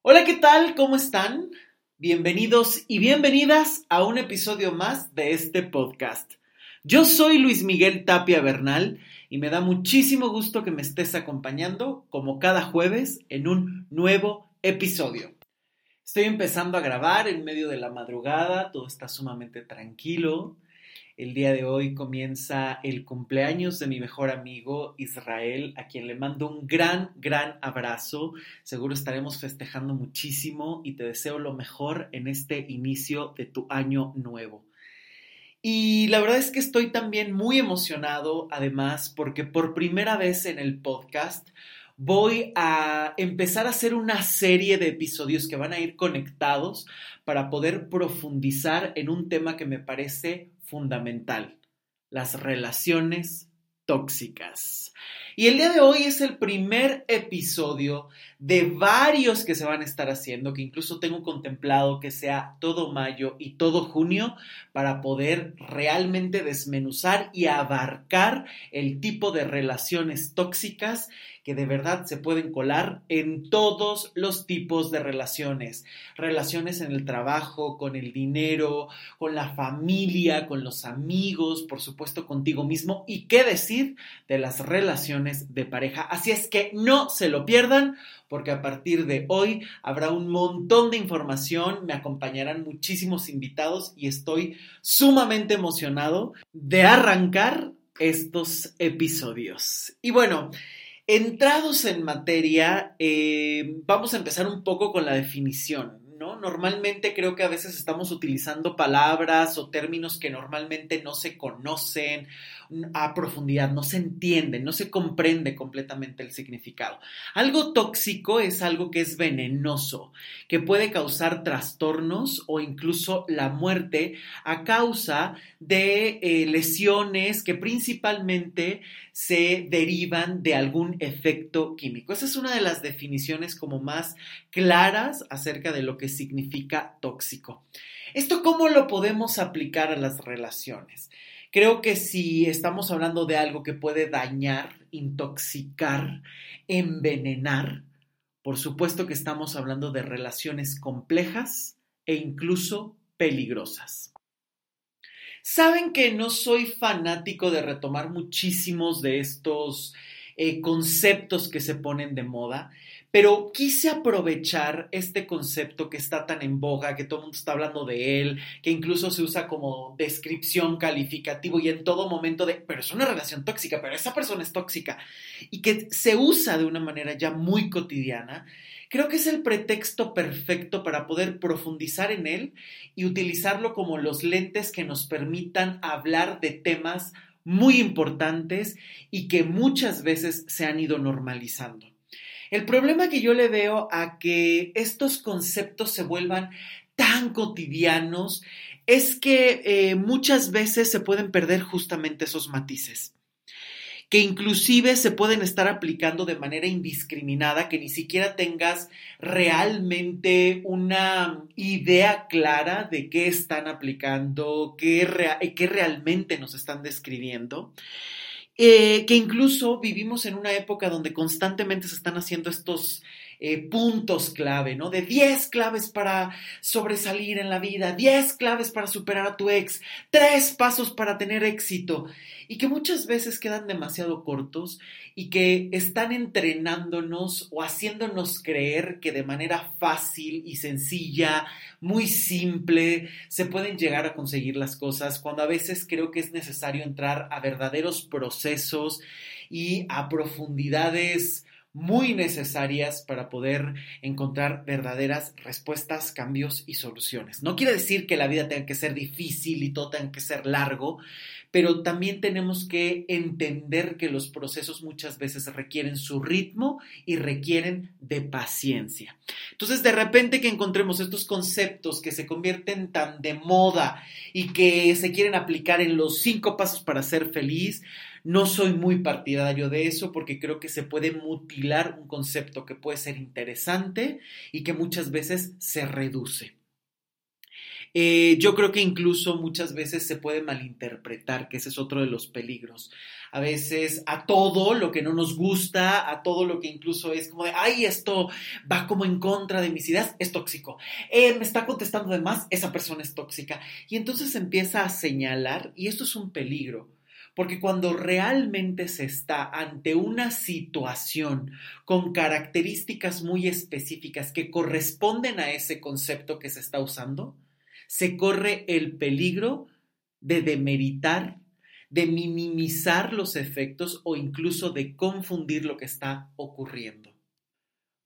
Hola, ¿qué tal? ¿Cómo están? Bienvenidos y bienvenidas a un episodio más de este podcast. Yo soy Luis Miguel Tapia Bernal y me da muchísimo gusto que me estés acompañando como cada jueves en un nuevo episodio. Estoy empezando a grabar en medio de la madrugada, todo está sumamente tranquilo. El día de hoy comienza el cumpleaños de mi mejor amigo Israel, a quien le mando un gran, gran abrazo. Seguro estaremos festejando muchísimo y te deseo lo mejor en este inicio de tu año nuevo. Y la verdad es que estoy también muy emocionado, además, porque por primera vez en el podcast voy a empezar a hacer una serie de episodios que van a ir conectados para poder profundizar en un tema que me parece fundamental, las relaciones tóxicas. Y el día de hoy es el primer episodio de varios que se van a estar haciendo, que incluso tengo contemplado que sea todo mayo y todo junio para poder realmente desmenuzar y abarcar el tipo de relaciones tóxicas que de verdad se pueden colar en todos los tipos de relaciones. Relaciones en el trabajo, con el dinero, con la familia, con los amigos, por supuesto contigo mismo y qué decir de las relaciones de pareja. Así es que no se lo pierdan porque a partir de hoy habrá un montón de información, me acompañarán muchísimos invitados y estoy sumamente emocionado de arrancar estos episodios. Y bueno, Entrados en materia, eh, vamos a empezar un poco con la definición. ¿No? Normalmente creo que a veces estamos utilizando palabras o términos que normalmente no se conocen a profundidad, no se entiende, no se comprende completamente el significado. Algo tóxico es algo que es venenoso, que puede causar trastornos o incluso la muerte a causa de eh, lesiones que principalmente se derivan de algún efecto químico. Esa es una de las definiciones como más claras acerca de lo que significa tóxico. ¿Esto cómo lo podemos aplicar a las relaciones? Creo que si estamos hablando de algo que puede dañar, intoxicar, envenenar, por supuesto que estamos hablando de relaciones complejas e incluso peligrosas. Saben que no soy fanático de retomar muchísimos de estos eh, conceptos que se ponen de moda. Pero quise aprovechar este concepto que está tan en boga, que todo el mundo está hablando de él, que incluso se usa como descripción calificativo y en todo momento de, pero es una relación tóxica, pero esa persona es tóxica, y que se usa de una manera ya muy cotidiana, creo que es el pretexto perfecto para poder profundizar en él y utilizarlo como los lentes que nos permitan hablar de temas muy importantes y que muchas veces se han ido normalizando. El problema que yo le veo a que estos conceptos se vuelvan tan cotidianos es que eh, muchas veces se pueden perder justamente esos matices que inclusive se pueden estar aplicando de manera indiscriminada, que ni siquiera tengas realmente una idea clara de qué están aplicando, qué, qué realmente nos están describiendo. Eh, que incluso vivimos en una época donde constantemente se están haciendo estos eh, puntos clave, ¿no? De 10 claves para sobresalir en la vida, 10 claves para superar a tu ex, 3 pasos para tener éxito, y que muchas veces quedan demasiado cortos y que están entrenándonos o haciéndonos creer que de manera fácil y sencilla, muy simple, se pueden llegar a conseguir las cosas, cuando a veces creo que es necesario entrar a verdaderos procesos y a profundidades muy necesarias para poder encontrar verdaderas respuestas, cambios y soluciones. No quiere decir que la vida tenga que ser difícil y todo tenga que ser largo, pero también tenemos que entender que los procesos muchas veces requieren su ritmo y requieren de paciencia. Entonces, de repente que encontremos estos conceptos que se convierten tan de moda y que se quieren aplicar en los cinco pasos para ser feliz, no soy muy partidario de eso porque creo que se puede mutilar un concepto que puede ser interesante y que muchas veces se reduce. Eh, yo creo que incluso muchas veces se puede malinterpretar, que ese es otro de los peligros. A veces a todo lo que no nos gusta, a todo lo que incluso es como de, ay, esto va como en contra de mis ideas, es tóxico. Eh, me está contestando de más, esa persona es tóxica. Y entonces empieza a señalar, y esto es un peligro porque cuando realmente se está ante una situación con características muy específicas que corresponden a ese concepto que se está usando, se corre el peligro de demeritar, de minimizar los efectos o incluso de confundir lo que está ocurriendo.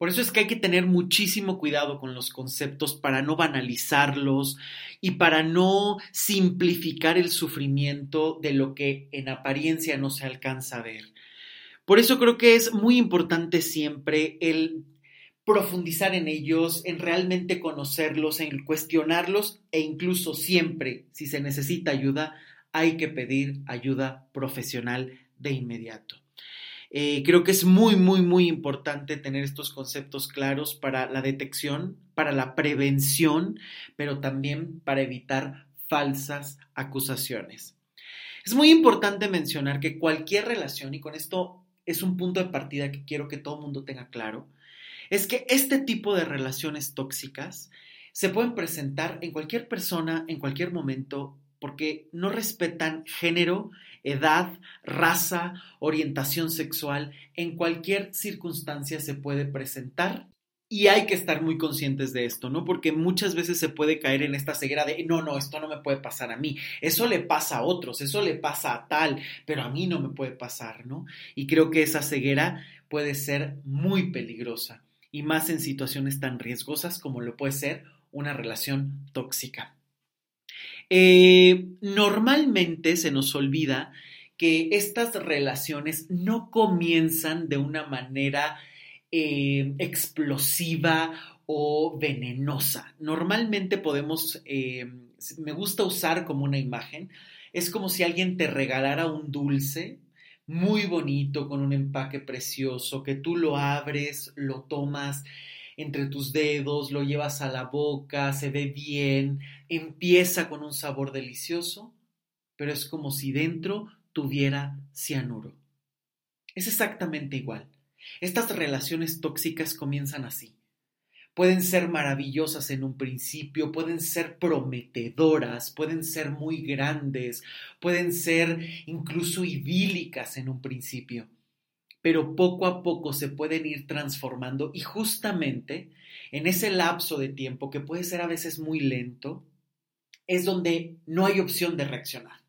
Por eso es que hay que tener muchísimo cuidado con los conceptos para no banalizarlos y para no simplificar el sufrimiento de lo que en apariencia no se alcanza a ver. Por eso creo que es muy importante siempre el profundizar en ellos, en realmente conocerlos, en cuestionarlos e incluso siempre, si se necesita ayuda, hay que pedir ayuda profesional de inmediato. Eh, creo que es muy, muy, muy importante tener estos conceptos claros para la detección, para la prevención, pero también para evitar falsas acusaciones. Es muy importante mencionar que cualquier relación, y con esto es un punto de partida que quiero que todo el mundo tenga claro, es que este tipo de relaciones tóxicas se pueden presentar en cualquier persona, en cualquier momento, porque no respetan género, edad, raza, orientación sexual, en cualquier circunstancia se puede presentar y hay que estar muy conscientes de esto, ¿no? Porque muchas veces se puede caer en esta ceguera de, no, no, esto no me puede pasar a mí, eso le pasa a otros, eso le pasa a tal, pero a mí no me puede pasar, ¿no? Y creo que esa ceguera puede ser muy peligrosa y más en situaciones tan riesgosas como lo puede ser una relación tóxica. Eh, normalmente se nos olvida que estas relaciones no comienzan de una manera eh, explosiva o venenosa. Normalmente podemos, eh, me gusta usar como una imagen, es como si alguien te regalara un dulce muy bonito, con un empaque precioso, que tú lo abres, lo tomas entre tus dedos, lo llevas a la boca, se ve bien, empieza con un sabor delicioso, pero es como si dentro tuviera cianuro. Es exactamente igual. Estas relaciones tóxicas comienzan así. Pueden ser maravillosas en un principio, pueden ser prometedoras, pueden ser muy grandes, pueden ser incluso idílicas en un principio pero poco a poco se pueden ir transformando y justamente en ese lapso de tiempo, que puede ser a veces muy lento, es donde no hay opción de reaccionar.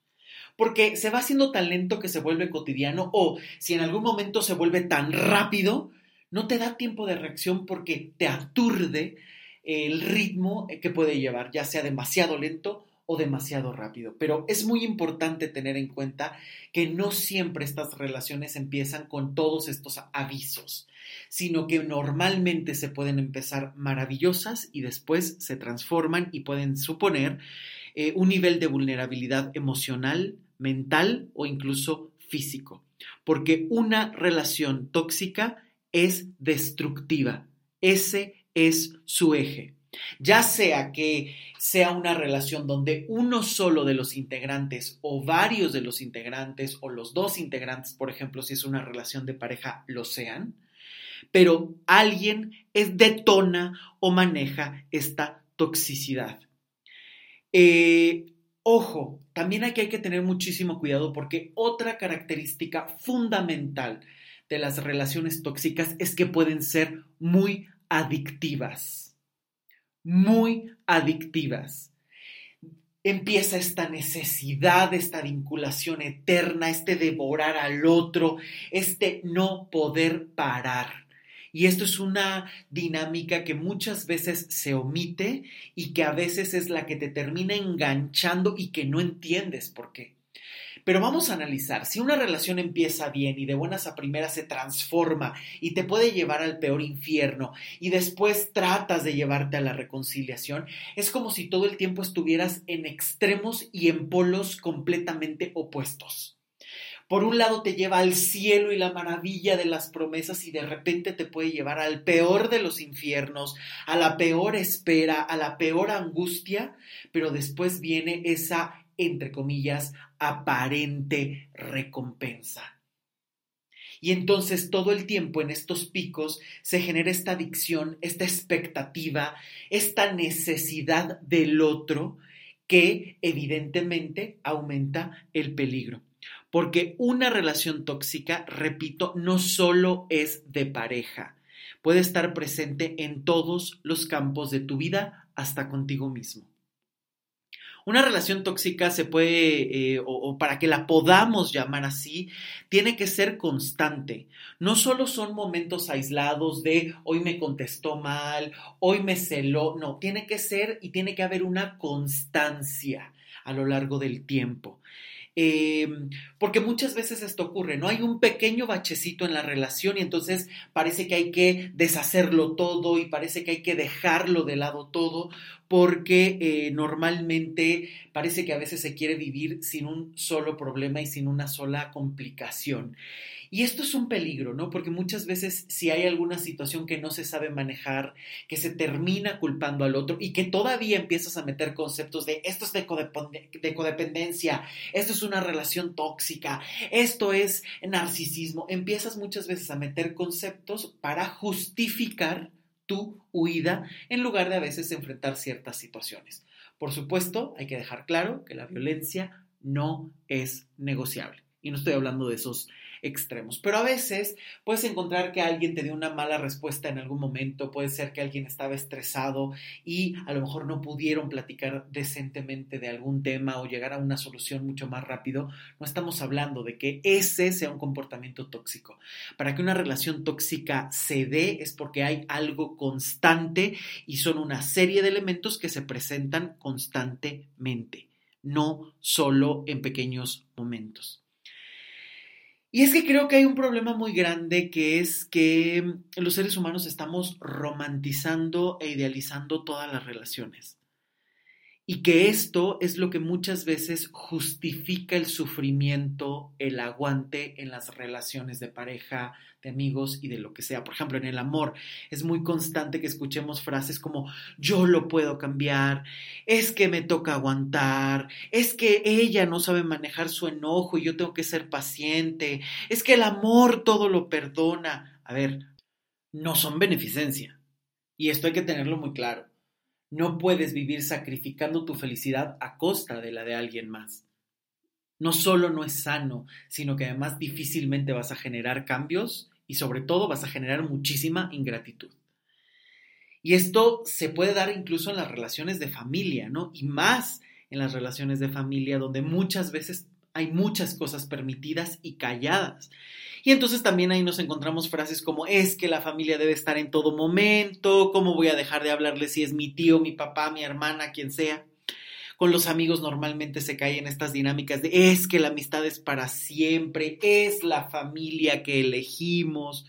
Porque se va haciendo tan lento que se vuelve cotidiano o si en algún momento se vuelve tan rápido, no te da tiempo de reacción porque te aturde el ritmo que puede llevar, ya sea demasiado lento o demasiado rápido. Pero es muy importante tener en cuenta que no siempre estas relaciones empiezan con todos estos avisos, sino que normalmente se pueden empezar maravillosas y después se transforman y pueden suponer eh, un nivel de vulnerabilidad emocional, mental o incluso físico. Porque una relación tóxica es destructiva. Ese es su eje. Ya sea que sea una relación donde uno solo de los integrantes o varios de los integrantes o los dos integrantes, por ejemplo, si es una relación de pareja, lo sean, pero alguien es, detona o maneja esta toxicidad. Eh, ojo, también aquí hay que tener muchísimo cuidado porque otra característica fundamental de las relaciones tóxicas es que pueden ser muy adictivas muy adictivas. Empieza esta necesidad, esta vinculación eterna, este devorar al otro, este no poder parar. Y esto es una dinámica que muchas veces se omite y que a veces es la que te termina enganchando y que no entiendes por qué. Pero vamos a analizar, si una relación empieza bien y de buenas a primeras se transforma y te puede llevar al peor infierno y después tratas de llevarte a la reconciliación, es como si todo el tiempo estuvieras en extremos y en polos completamente opuestos. por un lado te lleva al cielo y la maravilla de las promesas y de repente te puede llevar al peor de los infiernos, a la peor espera, a la peor angustia, pero después viene esa, entre comillas, aparente recompensa. Y entonces todo el tiempo en estos picos se genera esta adicción, esta expectativa, esta necesidad del otro que evidentemente aumenta el peligro. Porque una relación tóxica, repito, no solo es de pareja, puede estar presente en todos los campos de tu vida, hasta contigo mismo. Una relación tóxica se puede, eh, o, para que la podamos llamar así, tiene que ser constante. No solo son momentos aislados de hoy me contestó mal, hoy me celó, no, tiene que ser y tiene que haber una constancia a lo largo del tiempo. Em, porque muchas veces esto ocurre, ¿no? Hay un pequeño bachecito en la relación y entonces parece que hay que deshacerlo todo y parece que hay que dejarlo de lado todo porque eh, normalmente parece que a veces se quiere vivir sin un solo problema y sin una sola complicación. Y esto es un peligro, ¿no? Porque muchas veces si hay alguna situación que no se sabe manejar, que se termina culpando al otro y que todavía empiezas a meter conceptos de esto es de, codependencia, esto es una relación tóxica, esto es narcisismo, empiezas muchas veces a meter conceptos para justificar tu huida en lugar de a veces enfrentar ciertas situaciones. Por supuesto, hay que dejar claro que la violencia no es negociable. Y no estoy hablando de esos extremos. Pero a veces puedes encontrar que alguien te dio una mala respuesta en algún momento, puede ser que alguien estaba estresado y a lo mejor no pudieron platicar decentemente de algún tema o llegar a una solución mucho más rápido. No estamos hablando de que ese sea un comportamiento tóxico. Para que una relación tóxica se dé es porque hay algo constante y son una serie de elementos que se presentan constantemente, no solo en pequeños momentos. Y es que creo que hay un problema muy grande que es que los seres humanos estamos romantizando e idealizando todas las relaciones. Y que esto es lo que muchas veces justifica el sufrimiento, el aguante en las relaciones de pareja, de amigos y de lo que sea. Por ejemplo, en el amor es muy constante que escuchemos frases como yo lo puedo cambiar, es que me toca aguantar, es que ella no sabe manejar su enojo y yo tengo que ser paciente, es que el amor todo lo perdona. A ver, no son beneficencia. Y esto hay que tenerlo muy claro. No puedes vivir sacrificando tu felicidad a costa de la de alguien más. No solo no es sano, sino que además difícilmente vas a generar cambios y sobre todo vas a generar muchísima ingratitud. Y esto se puede dar incluso en las relaciones de familia, ¿no? Y más en las relaciones de familia donde muchas veces hay muchas cosas permitidas y calladas. Y entonces también ahí nos encontramos frases como es que la familia debe estar en todo momento, ¿cómo voy a dejar de hablarle si es mi tío, mi papá, mi hermana, quien sea? Con los amigos normalmente se caen estas dinámicas de es que la amistad es para siempre, es la familia que elegimos.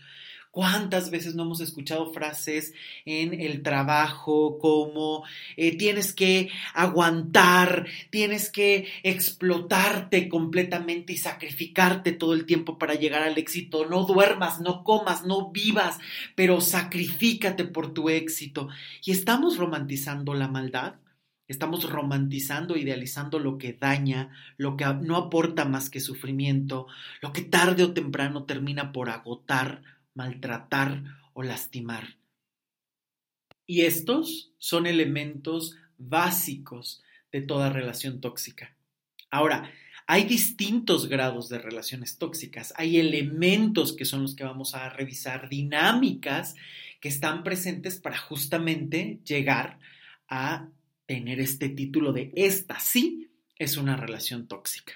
¿Cuántas veces no hemos escuchado frases en el trabajo como eh, tienes que aguantar, tienes que explotarte completamente y sacrificarte todo el tiempo para llegar al éxito? No duermas, no comas, no vivas, pero sacrifícate por tu éxito. Y estamos romantizando la maldad. Estamos romantizando, idealizando lo que daña, lo que no aporta más que sufrimiento, lo que tarde o temprano termina por agotar maltratar o lastimar. Y estos son elementos básicos de toda relación tóxica. Ahora, hay distintos grados de relaciones tóxicas, hay elementos que son los que vamos a revisar, dinámicas que están presentes para justamente llegar a tener este título de esta sí es una relación tóxica.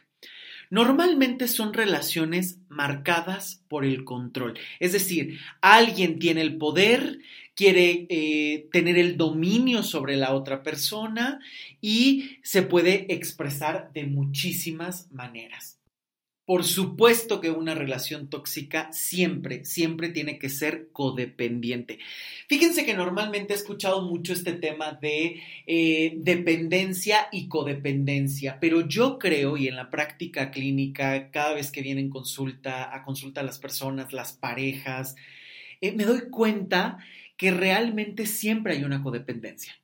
Normalmente son relaciones marcadas por el control. Es decir, alguien tiene el poder, quiere eh, tener el dominio sobre la otra persona y se puede expresar de muchísimas maneras. Por supuesto que una relación tóxica siempre, siempre tiene que ser codependiente. Fíjense que normalmente he escuchado mucho este tema de eh, dependencia y codependencia, pero yo creo, y en la práctica clínica, cada vez que vienen consulta, a consulta a las personas, las parejas, eh, me doy cuenta que realmente siempre hay una codependencia.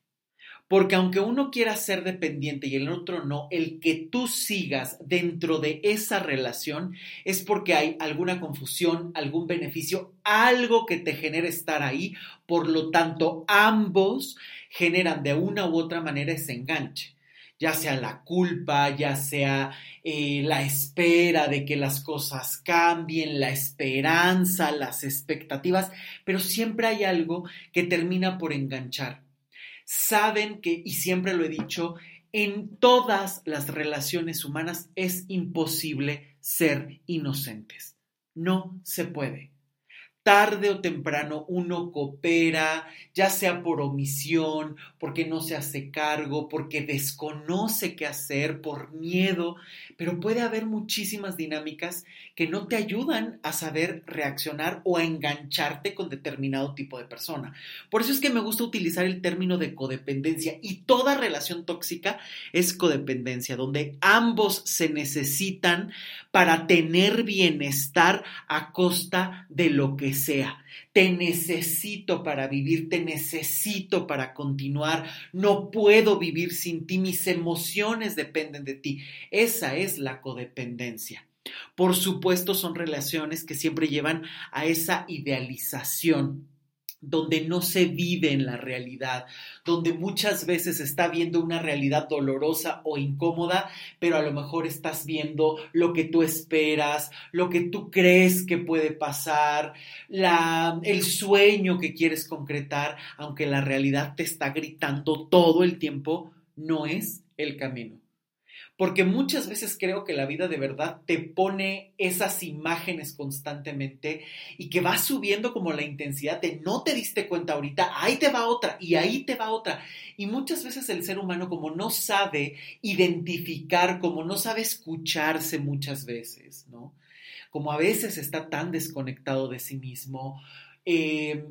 Porque aunque uno quiera ser dependiente y el otro no, el que tú sigas dentro de esa relación es porque hay alguna confusión, algún beneficio, algo que te genere estar ahí. Por lo tanto, ambos generan de una u otra manera ese enganche ya sea la culpa, ya sea eh, la espera de que las cosas cambien, la esperanza, las expectativas, pero siempre hay algo que termina por enganchar saben que, y siempre lo he dicho, en todas las relaciones humanas es imposible ser inocentes. No se puede tarde o temprano uno coopera, ya sea por omisión, porque no se hace cargo, porque desconoce qué hacer, por miedo, pero puede haber muchísimas dinámicas que no te ayudan a saber reaccionar o a engancharte con determinado tipo de persona. Por eso es que me gusta utilizar el término de codependencia y toda relación tóxica es codependencia, donde ambos se necesitan para tener bienestar a costa de lo que sea. Te necesito para vivir, te necesito para continuar. No puedo vivir sin ti, mis emociones dependen de ti. Esa es la codependencia. Por supuesto, son relaciones que siempre llevan a esa idealización donde no se vive en la realidad, donde muchas veces está viendo una realidad dolorosa o incómoda, pero a lo mejor estás viendo lo que tú esperas, lo que tú crees que puede pasar, el sueño que quieres concretar, aunque la realidad te está gritando todo el tiempo, no es el camino porque muchas veces creo que la vida de verdad te pone esas imágenes constantemente y que va subiendo como la intensidad de no te diste cuenta ahorita, ahí te va otra y ahí te va otra. Y muchas veces el ser humano como no sabe identificar, como no sabe escucharse muchas veces, ¿no? Como a veces está tan desconectado de sí mismo, eh,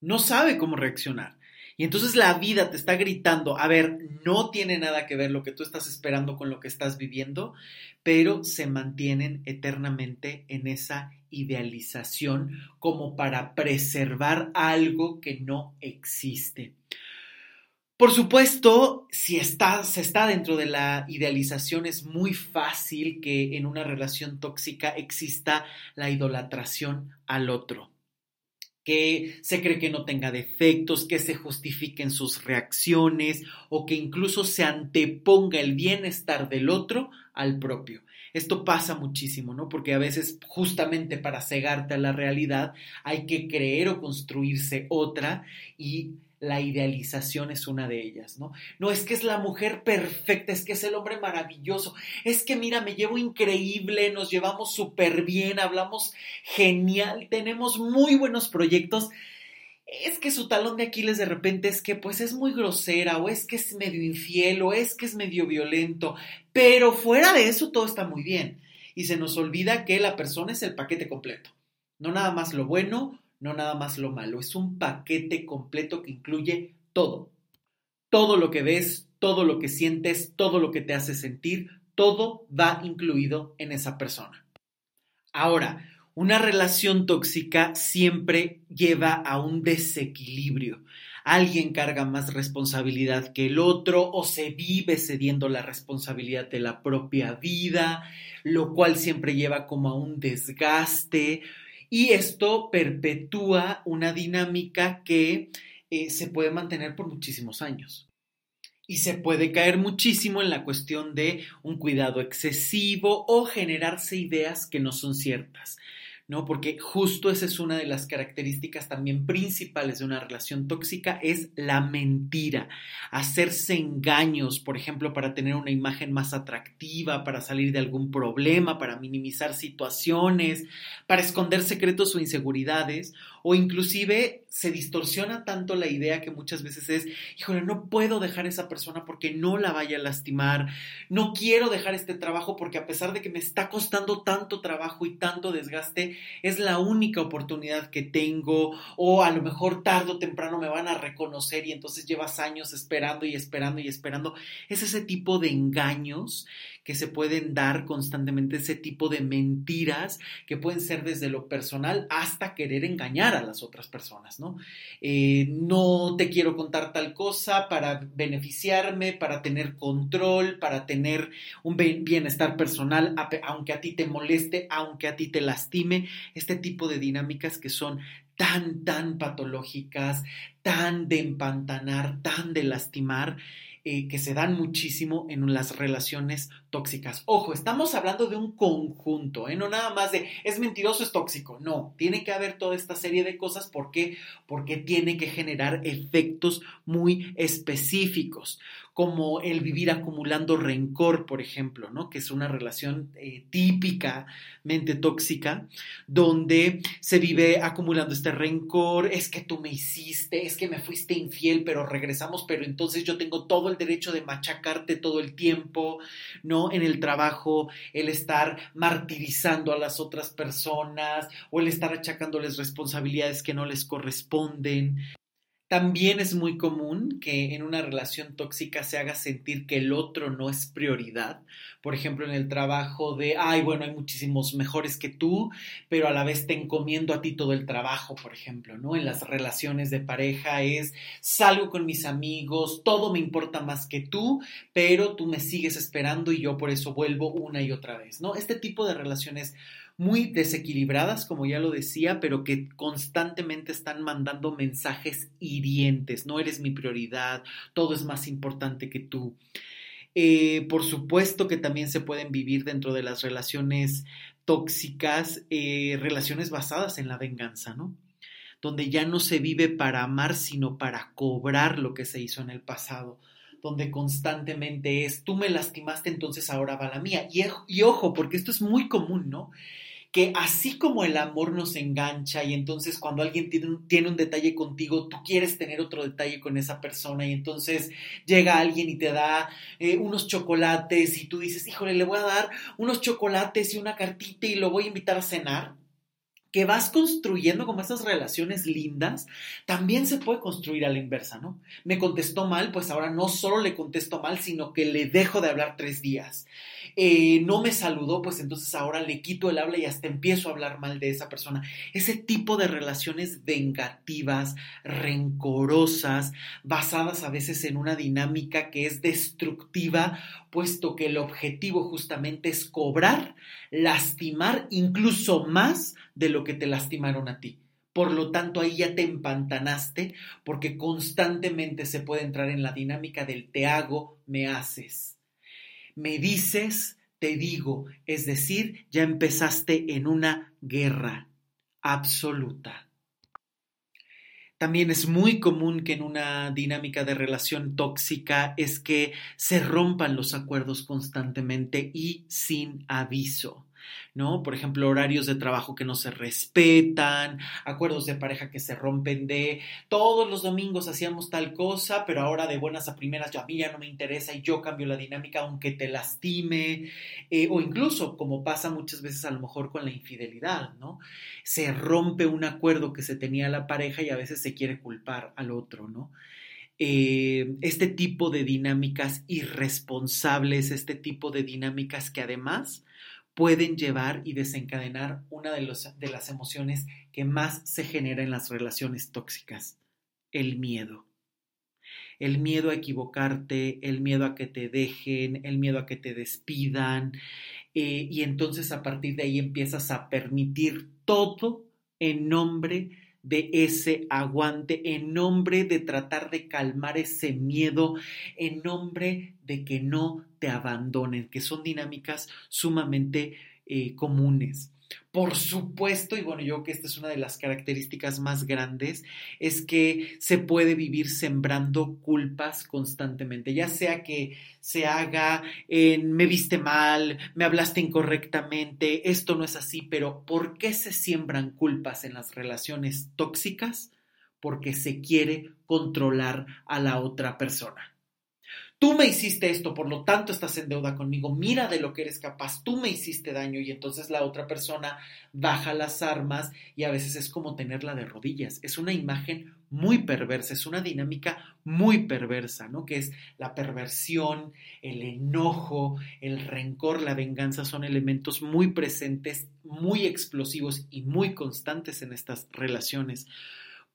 no sabe cómo reaccionar. Y entonces la vida te está gritando, a ver, no tiene nada que ver lo que tú estás esperando con lo que estás viviendo, pero se mantienen eternamente en esa idealización como para preservar algo que no existe. Por supuesto, si está, se está dentro de la idealización, es muy fácil que en una relación tóxica exista la idolatración al otro que se cree que no tenga defectos, que se justifiquen sus reacciones o que incluso se anteponga el bienestar del otro al propio. Esto pasa muchísimo, ¿no? Porque a veces justamente para cegarte a la realidad hay que creer o construirse otra y la idealización es una de ellas, ¿no? No es que es la mujer perfecta, es que es el hombre maravilloso, es que mira, me llevo increíble, nos llevamos súper bien, hablamos genial, tenemos muy buenos proyectos. Es que su talón de Aquiles de repente es que pues es muy grosera o es que es medio infiel o es que es medio violento, pero fuera de eso todo está muy bien y se nos olvida que la persona es el paquete completo, no nada más lo bueno, no nada más lo malo, es un paquete completo que incluye todo. Todo lo que ves, todo lo que sientes, todo lo que te hace sentir, todo va incluido en esa persona. Ahora, una relación tóxica siempre lleva a un desequilibrio. Alguien carga más responsabilidad que el otro o se vive cediendo la responsabilidad de la propia vida, lo cual siempre lleva como a un desgaste, y esto perpetúa una dinámica que eh, se puede mantener por muchísimos años. Y se puede caer muchísimo en la cuestión de un cuidado excesivo o generarse ideas que no son ciertas. ¿No? Porque justo esa es una de las características también principales de una relación tóxica, es la mentira, hacerse engaños, por ejemplo, para tener una imagen más atractiva, para salir de algún problema, para minimizar situaciones, para esconder secretos o inseguridades, o inclusive se distorsiona tanto la idea que muchas veces es, híjole, no puedo dejar a esa persona porque no la vaya a lastimar, no quiero dejar este trabajo porque a pesar de que me está costando tanto trabajo y tanto desgaste, es la única oportunidad que tengo o a lo mejor tarde o temprano me van a reconocer y entonces llevas años esperando y esperando y esperando. Es ese tipo de engaños que se pueden dar constantemente, ese tipo de mentiras que pueden ser desde lo personal hasta querer engañar a las otras personas, ¿no? Eh, no te quiero contar tal cosa para beneficiarme, para tener control, para tener un bienestar personal, aunque a ti te moleste, aunque a ti te lastime, este tipo de dinámicas que son tan, tan patológicas, tan de empantanar, tan de lastimar, eh, que se dan muchísimo en las relaciones tóxicas. Ojo, estamos hablando de un conjunto, ¿eh? no nada más de es mentiroso, es tóxico. No, tiene que haber toda esta serie de cosas. ¿Por qué? Porque tiene que generar efectos muy específicos como el vivir acumulando rencor, por ejemplo, ¿no? que es una relación eh, típicamente tóxica, donde se vive acumulando este rencor, es que tú me hiciste, es que me fuiste infiel, pero regresamos, pero entonces yo tengo todo el derecho de machacarte todo el tiempo, ¿no? En el trabajo, el estar martirizando a las otras personas o el estar achacándoles responsabilidades que no les corresponden. También es muy común que en una relación tóxica se haga sentir que el otro no es prioridad. Por ejemplo, en el trabajo de, ay, bueno, hay muchísimos mejores que tú, pero a la vez te encomiendo a ti todo el trabajo, por ejemplo, ¿no? En las relaciones de pareja es, salgo con mis amigos, todo me importa más que tú, pero tú me sigues esperando y yo por eso vuelvo una y otra vez, ¿no? Este tipo de relaciones muy desequilibradas, como ya lo decía, pero que constantemente están mandando mensajes hirientes. No eres mi prioridad, todo es más importante que tú. Eh, por supuesto que también se pueden vivir dentro de las relaciones tóxicas, eh, relaciones basadas en la venganza, ¿no? Donde ya no se vive para amar, sino para cobrar lo que se hizo en el pasado donde constantemente es, tú me lastimaste, entonces ahora va la mía. Y, y, ojo, porque esto es muy común, ¿no? Que así como el amor nos engancha y entonces cuando alguien tiene un, detalle contigo, tú quieres tener otro detalle con esa persona y entonces llega alguien y te da eh, unos chocolates y tú dices, híjole, le voy a dar unos chocolates y una cartita y lo voy a invitar a cenar que vas construyendo como esas relaciones lindas, también se puede construir a la inversa, ¿no? Me contestó mal, pues ahora no solo le contesto mal, sino que le dejo de hablar tres días. Eh, no me saludó, pues entonces ahora le quito el habla y hasta empiezo a hablar mal de esa persona. Ese tipo de relaciones vengativas, rencorosas, basadas a veces en una dinámica que es destructiva, puesto que el objetivo justamente es cobrar, lastimar incluso más de lo que te lastimaron a ti. Por lo tanto, ahí ya te empantanaste porque constantemente se puede entrar en la dinámica del te hago, me haces. Me dices, te digo, es decir, ya empezaste en una guerra absoluta. También es muy común que en una dinámica de relación tóxica es que se rompan los acuerdos constantemente y sin aviso. ¿No? Por ejemplo, horarios de trabajo que no se respetan, acuerdos de pareja que se rompen de todos los domingos hacíamos tal cosa, pero ahora de buenas a primeras yo, a mí ya no me interesa y yo cambio la dinámica aunque te lastime, eh, o incluso como pasa muchas veces a lo mejor con la infidelidad, ¿no? Se rompe un acuerdo que se tenía la pareja y a veces se quiere culpar al otro, ¿no? Eh, este tipo de dinámicas irresponsables, este tipo de dinámicas que además pueden llevar y desencadenar una de, de las emociones que más se genera en las relaciones tóxicas, el miedo. El miedo a equivocarte, el miedo a que te dejen, el miedo a que te despidan, eh, y entonces a partir de ahí empiezas a permitir todo en nombre de ese aguante, en nombre de tratar de calmar ese miedo, en nombre de que no te abandonen, que son dinámicas sumamente eh, comunes. Por supuesto, y bueno, yo creo que esta es una de las características más grandes, es que se puede vivir sembrando culpas constantemente, ya sea que se haga en me viste mal, me hablaste incorrectamente, esto no es así, pero ¿por qué se siembran culpas en las relaciones tóxicas? Porque se quiere controlar a la otra persona. Tú me hiciste esto, por lo tanto estás en deuda conmigo. Mira de lo que eres capaz. Tú me hiciste daño y entonces la otra persona baja las armas y a veces es como tenerla de rodillas. Es una imagen muy perversa, es una dinámica muy perversa, ¿no? Que es la perversión, el enojo, el rencor, la venganza son elementos muy presentes, muy explosivos y muy constantes en estas relaciones.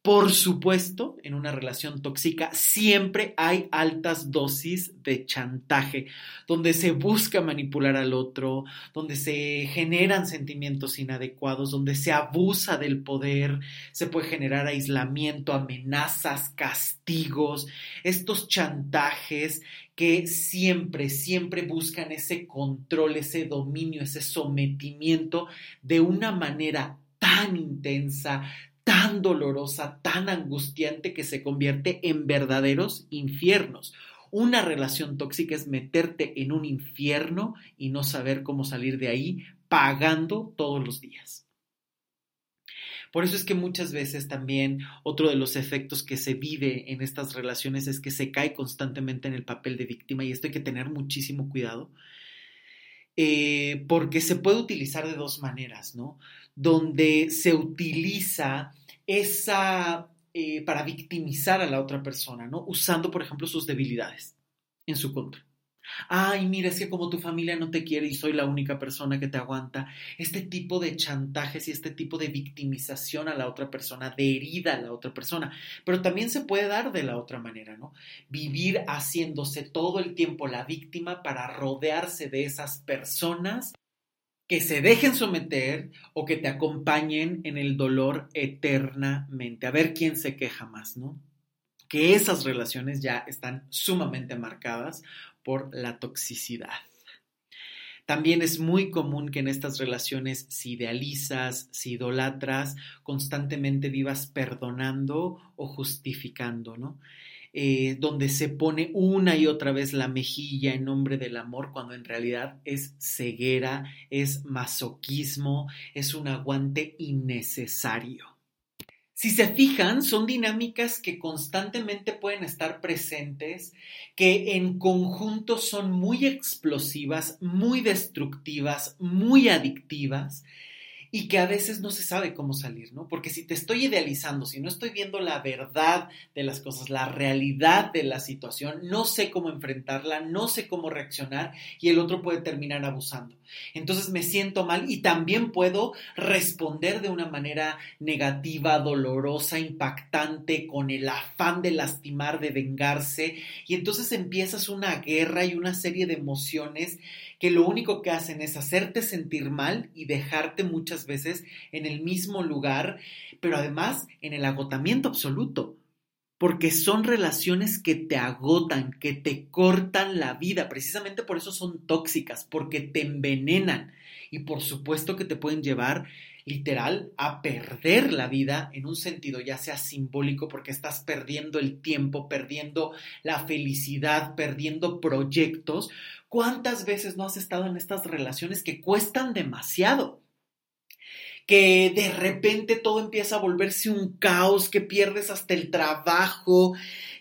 Por supuesto, en una relación tóxica siempre hay altas dosis de chantaje, donde se busca manipular al otro, donde se generan sentimientos inadecuados, donde se abusa del poder, se puede generar aislamiento, amenazas, castigos, estos chantajes que siempre, siempre buscan ese control, ese dominio, ese sometimiento de una manera tan intensa, tan dolorosa, tan angustiante que se convierte en verdaderos infiernos. Una relación tóxica es meterte en un infierno y no saber cómo salir de ahí pagando todos los días. Por eso es que muchas veces también otro de los efectos que se vive en estas relaciones es que se cae constantemente en el papel de víctima y esto hay que tener muchísimo cuidado eh, porque se puede utilizar de dos maneras, ¿no? Donde se utiliza esa eh, para victimizar a la otra persona, ¿no? Usando, por ejemplo, sus debilidades en su contra. Ay, mira, es que como tu familia no te quiere y soy la única persona que te aguanta. Este tipo de chantajes y este tipo de victimización a la otra persona, de herida a la otra persona. Pero también se puede dar de la otra manera, ¿no? Vivir haciéndose todo el tiempo la víctima para rodearse de esas personas que se dejen someter o que te acompañen en el dolor eternamente. A ver quién se queja más, ¿no? Que esas relaciones ya están sumamente marcadas por la toxicidad. También es muy común que en estas relaciones, si idealizas, si idolatras, constantemente vivas perdonando o justificando, ¿no? Eh, donde se pone una y otra vez la mejilla en nombre del amor, cuando en realidad es ceguera, es masoquismo, es un aguante innecesario. Si se fijan, son dinámicas que constantemente pueden estar presentes, que en conjunto son muy explosivas, muy destructivas, muy adictivas y que a veces no se sabe cómo salir, ¿no? Porque si te estoy idealizando, si no estoy viendo la verdad de las cosas, la realidad de la situación, no sé cómo enfrentarla, no sé cómo reaccionar y el otro puede terminar abusando. Entonces me siento mal y también puedo responder de una manera negativa, dolorosa, impactante, con el afán de lastimar, de vengarse y entonces empiezas una guerra y una serie de emociones que lo único que hacen es hacerte sentir mal y dejarte muchas veces en el mismo lugar, pero además en el agotamiento absoluto, porque son relaciones que te agotan, que te cortan la vida, precisamente por eso son tóxicas, porque te envenenan y por supuesto que te pueden llevar literal a perder la vida en un sentido ya sea simbólico porque estás perdiendo el tiempo, perdiendo la felicidad, perdiendo proyectos. ¿Cuántas veces no has estado en estas relaciones que cuestan demasiado? que de repente todo empieza a volverse un caos, que pierdes hasta el trabajo,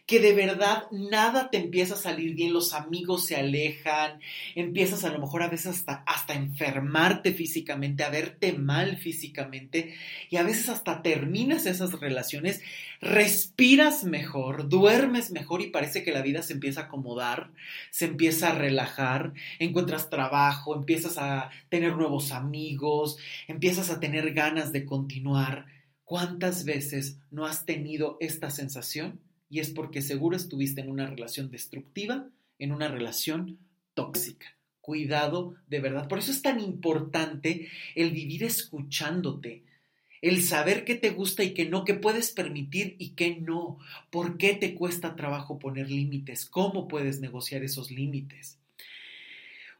que de verdad nada te empieza a salir bien, los amigos se alejan, empiezas a lo mejor a veces hasta, hasta enfermarte físicamente, a verte mal físicamente y a veces hasta terminas esas relaciones, respiras mejor, duermes mejor y parece que la vida se empieza a acomodar, se empieza a relajar, encuentras trabajo, empiezas a tener nuevos amigos, empiezas a tener ganas de continuar. ¿Cuántas veces no has tenido esta sensación? Y es porque seguro estuviste en una relación destructiva, en una relación tóxica. Cuidado de verdad. Por eso es tan importante el vivir escuchándote, el saber qué te gusta y qué no, qué puedes permitir y qué no, por qué te cuesta trabajo poner límites, cómo puedes negociar esos límites.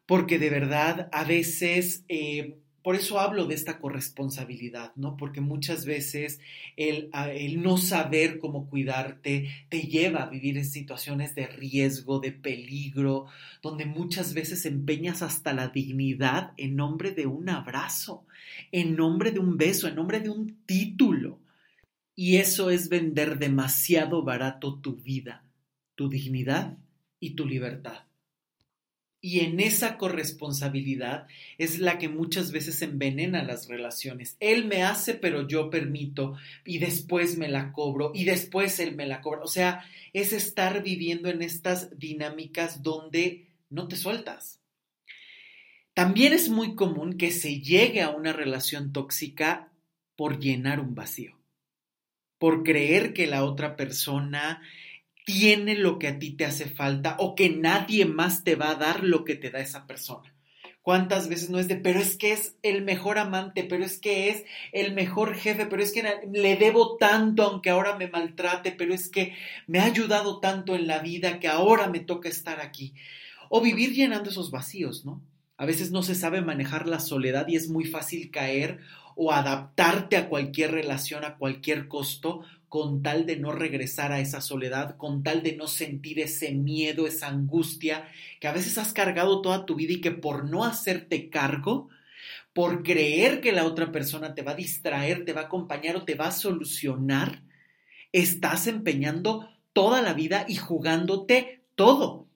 Porque de verdad a veces eh, por eso hablo de esta corresponsabilidad, ¿no? Porque muchas veces el, el, no saber cómo cuidarte te lleva a vivir en situaciones de riesgo, de peligro, donde muchas veces empeñas hasta la dignidad en nombre de un abrazo, en nombre de un beso, en nombre de un título. Y eso es vender demasiado barato tu vida, tu dignidad y tu libertad. Y en esa corresponsabilidad es la que muchas veces envenena las relaciones. Él me hace, pero yo permito, y después me la cobro, y después él me la cobra. O sea, es estar viviendo en estas dinámicas donde no te sueltas. También es muy común que se llegue a una relación tóxica por llenar un vacío, por creer que la otra persona tiene lo que a ti te hace falta o que nadie más te va a dar lo que te da esa persona. ¿Cuántas veces no es de, pero es que es el mejor amante, pero es que es el mejor jefe, pero es que le debo tanto aunque ahora me maltrate, pero es que me ha ayudado tanto en la vida que ahora me toca estar aquí? O vivir llenando esos vacíos, ¿no? A veces no se sabe manejar la soledad y es muy fácil caer o adaptarte a cualquier relación a cualquier costo con tal de no regresar a esa soledad, con tal de no sentir ese miedo, esa angustia que a veces has cargado toda tu vida y que por no hacerte cargo, por creer que la otra persona te va a distraer, te va a acompañar o te va a solucionar, estás empeñando toda la vida y jugándote todo,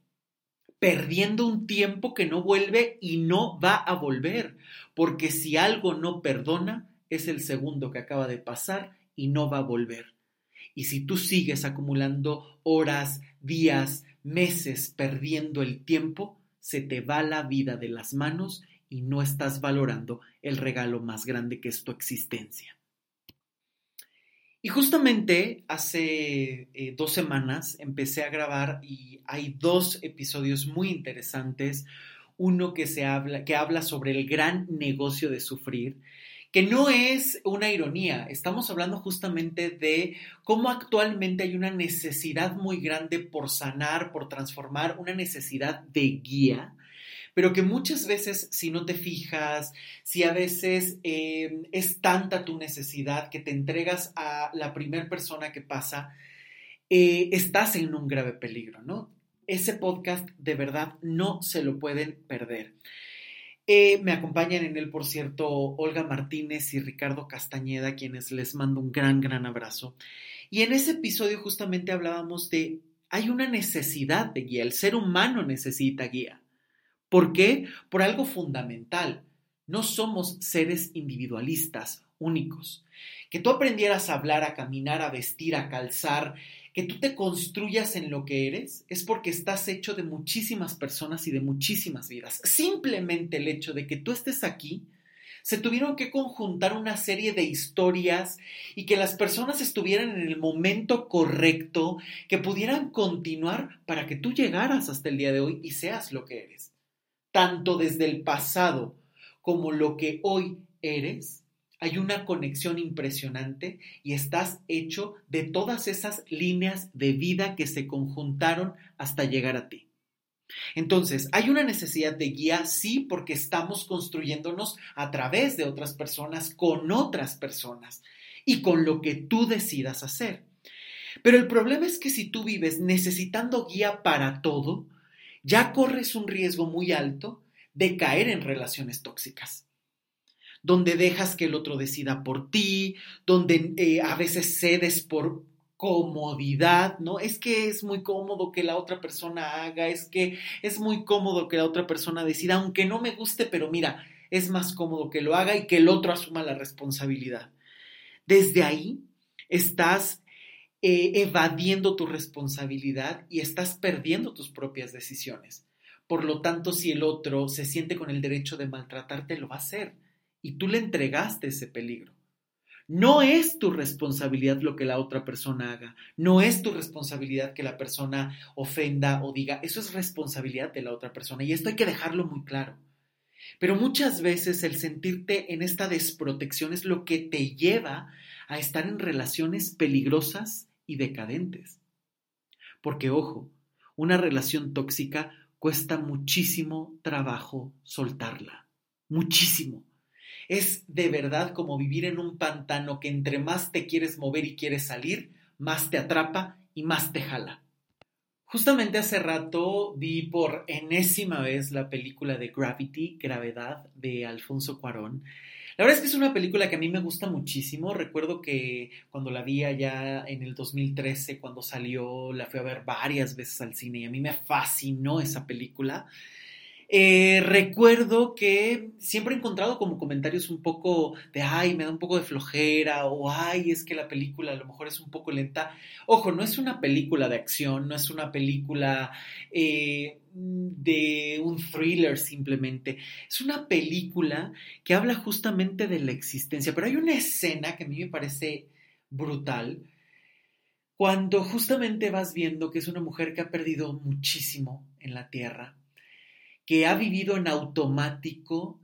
perdiendo un tiempo que no vuelve y no va a volver, porque si algo no perdona, es el segundo que acaba de pasar y no va a volver. Y si tú sigues acumulando horas, días, meses perdiendo el tiempo, se te va la vida de las manos y no estás valorando el regalo más grande que es tu existencia. Y justamente hace eh, dos semanas empecé a grabar y hay dos episodios muy interesantes. Uno que, se habla, que habla sobre el gran negocio de sufrir que no es una ironía, estamos hablando justamente de cómo actualmente hay una necesidad muy grande por sanar, por transformar, una necesidad de guía, pero que muchas veces si no te fijas, si a veces em, es tanta tu necesidad que te entregas a la primera persona que pasa, eh, estás en un grave peligro, ¿no? Ese podcast de verdad no se lo pueden perder. Eh, me acompañan en él, por cierto, Olga Martínez y Ricardo Castañeda, quienes les mando un gran, gran abrazo. Y en ese episodio justamente hablábamos de, hay una necesidad de guía, el ser humano necesita guía. ¿Por qué? Por algo fundamental. No somos seres individualistas, únicos. Que tú aprendieras a hablar, a caminar, a vestir, a calzar, que tú te construyas en lo que eres es porque estás hecho de muchísimas personas y de muchísimas vidas. Simplemente el hecho de que tú estés aquí, se tuvieron que conjuntar una serie de historias y que las personas estuvieran en el momento correcto, que pudieran continuar para que tú llegaras hasta el día de hoy y seas lo que eres. Tanto desde el pasado como lo que hoy eres, hay una conexión impresionante y estás hecho de todas esas líneas de vida que se conjuntaron hasta llegar a ti. Entonces, hay una necesidad de guía, sí, porque estamos construyéndonos a través de otras personas, con otras personas y con lo que tú decidas hacer. Pero el problema es que si tú vives necesitando guía para todo, ya corres un riesgo muy alto de caer en relaciones tóxicas donde dejas que el otro decida por ti, donde eh, a veces cedes por comodidad, ¿no? Es que es muy cómodo que la otra persona haga, es que es muy cómodo que la otra persona decida, aunque no me guste, pero mira, es más cómodo que lo haga y que el otro asuma la responsabilidad. Desde ahí estás eh, evadiendo tu responsabilidad y estás perdiendo tus propias decisiones. Por lo tanto, si el otro se siente con el derecho de maltratarte, lo va a hacer y tú le entregaste ese peligro. No es tu responsabilidad lo que la otra persona haga, no es tu responsabilidad que la persona ofenda o diga, eso es responsabilidad de la otra persona y esto hay que dejarlo muy claro. Pero muchas veces el sentirte en esta desprotección es lo que te lleva a estar en relaciones peligrosas y decadentes. Porque ojo, una relación tóxica cuesta muchísimo trabajo soltarla, muchísimo. Es de verdad como vivir en un pantano que entre más te quieres mover y quieres salir, más te atrapa y más te jala. Justamente hace rato vi por enésima vez la película de Gravity, Gravedad, de Alfonso Cuarón. La verdad es que es una película que a mí me gusta muchísimo. Recuerdo que cuando la vi allá en el 2013, cuando salió, la fui a ver varias veces al cine y a mí me fascinó esa película. Eh, recuerdo que siempre he encontrado como comentarios un poco de, ay, me da un poco de flojera, o ay, es que la película a lo mejor es un poco lenta. Ojo, no es una película de acción, no es una película eh, de un thriller simplemente. Es una película que habla justamente de la existencia, pero hay una escena que a mí me parece brutal cuando justamente vas viendo que es una mujer que ha perdido muchísimo en la tierra que ha vivido en automático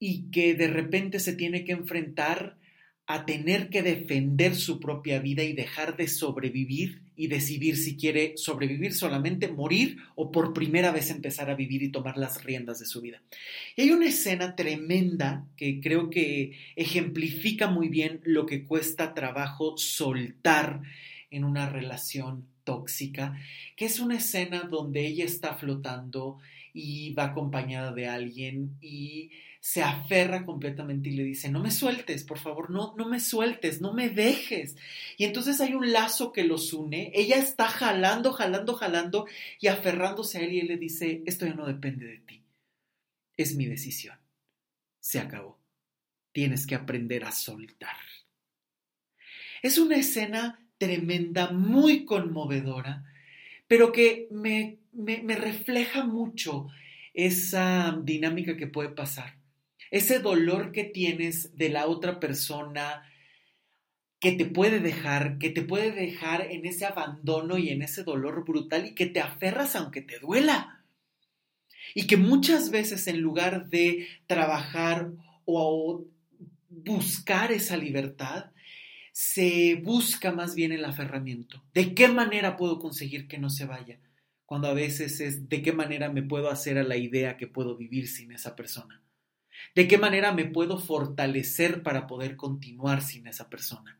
y que de repente se tiene que enfrentar a tener que defender su propia vida y dejar de sobrevivir y decidir si quiere sobrevivir solamente, morir o por primera vez empezar a vivir y tomar las riendas de su vida. Y hay una escena tremenda que creo que ejemplifica muy bien lo que cuesta trabajo soltar en una relación tóxica, que es una escena donde ella está flotando y va acompañada de alguien y se aferra completamente y le dice, no me sueltes, por favor, no, no me sueltes, no me dejes. Y entonces hay un lazo que los une, ella está jalando, jalando, jalando y aferrándose a él y él le dice, esto ya no depende de ti, es mi decisión, se acabó, tienes que aprender a soltar. Es una escena tremenda, muy conmovedora, pero que me me, refleja mucho esa dinámica que puede pasar, ese dolor que tienes de la otra persona que te puede dejar, que te puede dejar en ese abandono y en ese dolor brutal y que te aferras aunque te duela. Y que muchas veces en lugar de trabajar o buscar esa libertad, se busca más bien el aferramiento. ¿De qué manera puedo conseguir que no se vaya? cuando a veces es de qué manera me puedo hacer a la idea que puedo vivir sin esa persona. De qué manera me puedo fortalecer para poder continuar sin esa persona.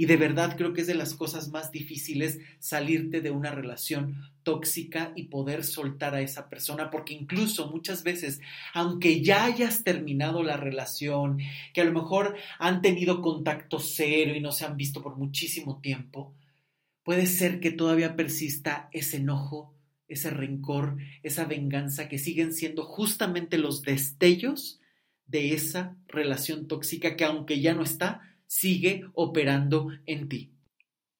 Y de verdad creo que es de las cosas más difíciles salirte de una relación tóxica y poder soltar a esa persona, porque incluso muchas veces, aunque ya hayas terminado la relación, que a lo mejor han tenido contacto cero y no se han visto por muchísimo tiempo, puede ser que todavía persista ese enojo, ese rencor, esa venganza que siguen siendo justamente los destellos de esa relación tóxica que aunque ya no está, sigue operando en ti.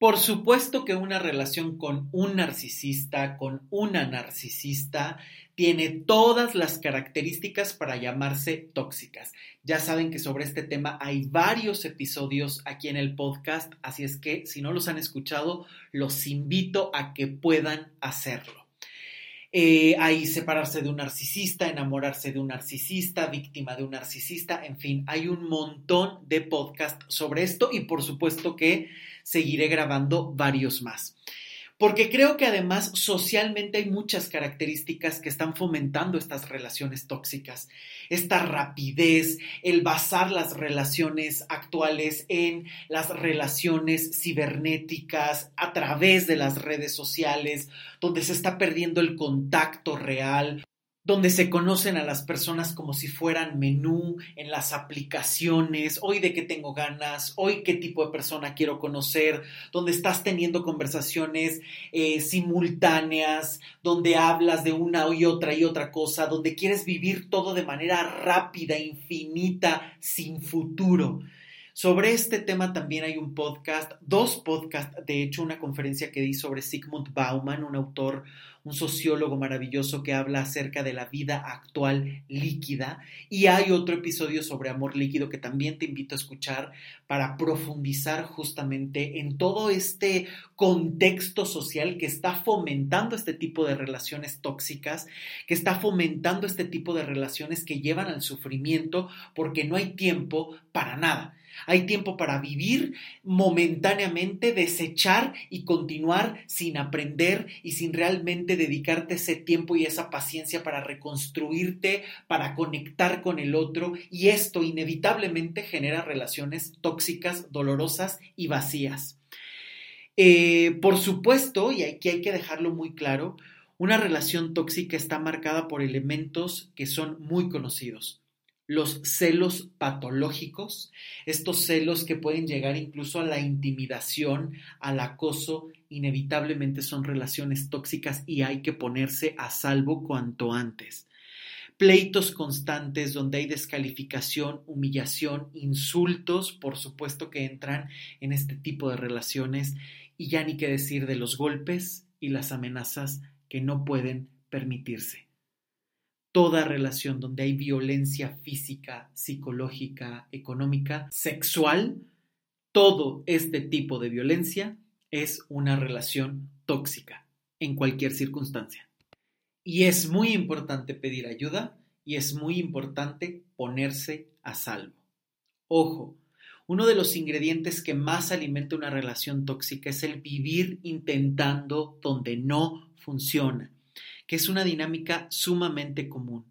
Por supuesto que una relación con un narcisista, con una narcisista, tiene todas las características para llamarse tóxicas. Ya saben que sobre este tema hay varios episodios aquí en el podcast, así es que si no los han escuchado, los invito a que puedan hacerlo. Eh, hay separarse de un narcisista, enamorarse de un narcisista, víctima de un narcisista, en fin, hay un montón de podcasts sobre esto y por supuesto que seguiré grabando varios más porque creo que además socialmente hay muchas características que están fomentando estas relaciones tóxicas. Esta rapidez, el basar las relaciones actuales en las relaciones cibernéticas a través de las redes sociales, donde se está perdiendo el contacto real, donde se conocen a las personas como si fueran menú en las aplicaciones, hoy de qué tengo ganas, hoy qué tipo de persona quiero conocer, donde estás teniendo conversaciones eh, simultáneas, donde hablas de una y otra y otra cosa, donde quieres vivir todo de manera rápida, infinita, sin futuro. Sobre este tema también hay un podcast, dos podcasts, de hecho una conferencia que di sobre Sigmund Bauman, un autor un sociólogo maravilloso que habla acerca de la vida actual líquida. Y hay otro episodio sobre amor líquido que también te invito a escuchar para profundizar justamente en todo este contexto social que está fomentando este tipo de relaciones tóxicas, que está fomentando este tipo de relaciones que llevan al sufrimiento porque no hay tiempo para nada. Hay tiempo para vivir momentáneamente, desechar y continuar sin aprender y sin realmente dedicarte ese tiempo y esa paciencia para reconstruirte, para conectar con el otro y esto inevitablemente genera relaciones tóxicas, dolorosas y vacías. Eh, por supuesto, y aquí hay que dejarlo muy claro, una relación tóxica está marcada por elementos que son muy conocidos. Los celos patológicos, estos celos que pueden llegar incluso a la intimidación, al acoso, inevitablemente son relaciones tóxicas y hay que ponerse a salvo cuanto antes. Pleitos constantes donde hay descalificación, humillación, insultos, por supuesto que entran en este tipo de relaciones y ya ni qué decir de los golpes y las amenazas que no pueden permitirse. Toda relación donde hay violencia física, psicológica, económica, sexual, todo este tipo de violencia es una relación tóxica en cualquier circunstancia. Y es muy importante pedir ayuda y es muy importante ponerse a salvo. Ojo, uno de los ingredientes que más alimenta una relación tóxica es el vivir intentando donde no funciona, que es una dinámica sumamente común.